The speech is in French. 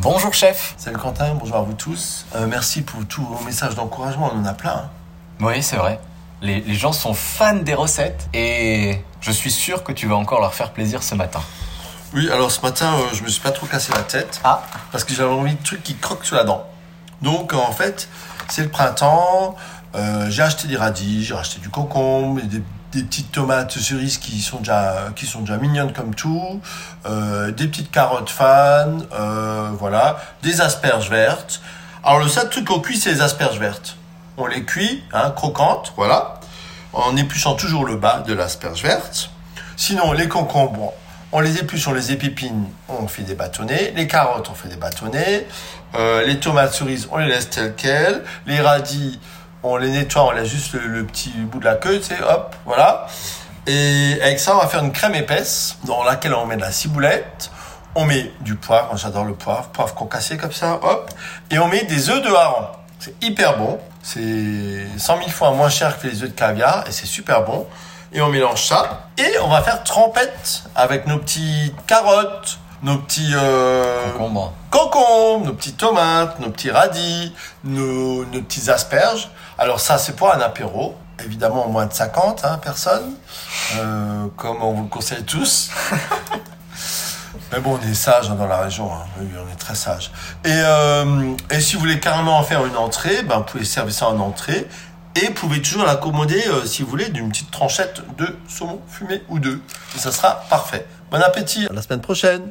Bonjour chef. Salut Quentin, bonjour à vous tous. Euh, merci pour tous vos messages d'encouragement, on en a plein. hein. Oui, c'est vrai. Les, les gens sont fans des recettes et je suis sûr que tu vas encore leur faire plaisir ce matin. Oui, alors ce matin, euh, je me suis pas trop cassé la tête Ah, parce que j'avais envie de trucs qui croquent sur la dent. Donc en fait, c'est le printemps, euh, j'ai acheté des radis, j'ai acheté du concombre, des, des petites tomates cerises qui sont déjà, qui sont déjà mignonnes comme tout, euh, des petites carottes fan, euh, voilà, des asperges vertes. Alors le seul truc qu'on cuit, c'est les asperges vertes. On les cuit, hein, croquantes, voilà, en épluchant toujours le bas de l'asperge verte. Sinon, les concombres, on les épluche, on les épipine, on fait des bâtonnets. Les carottes, on fait des bâtonnets. Euh, les tomates cerises, on les laisse telles quelles. Les radis, on les nettoie, on laisse juste le, petit bout de la queue, tu sais, hop, voilà. Et avec ça, on va faire une crème épaisse dans laquelle on met de la ciboulette. On met du poivre, j'adore le poivre, poivre concassé comme ça, hop. Et on met des œufs de hareng. C'est hyper bon. C'est 100 000 fois moins cher que les œufs de caviar et c'est super bon. Et on mélange ça. Et on va faire trempette avec nos petites carottes, nos petits euh, concombre. concombres, nos petites tomates, nos petits radis, nos, nos petits asperges. Alors ça, c'est pour un apéro. Évidemment, moins de 50 hein, personnes, euh, comme on vous le conseille tous. Mais bon, on est sage dans la région, hein. oui, on est très sage. Et, euh, et si vous voulez carrément en faire une entrée, ben, vous pouvez servir ça en entrée. Et vous pouvez toujours l'accommoder, euh, si vous voulez, d'une petite tranchette de saumon fumé ou deux. Et ça sera parfait. Bon appétit, à la semaine prochaine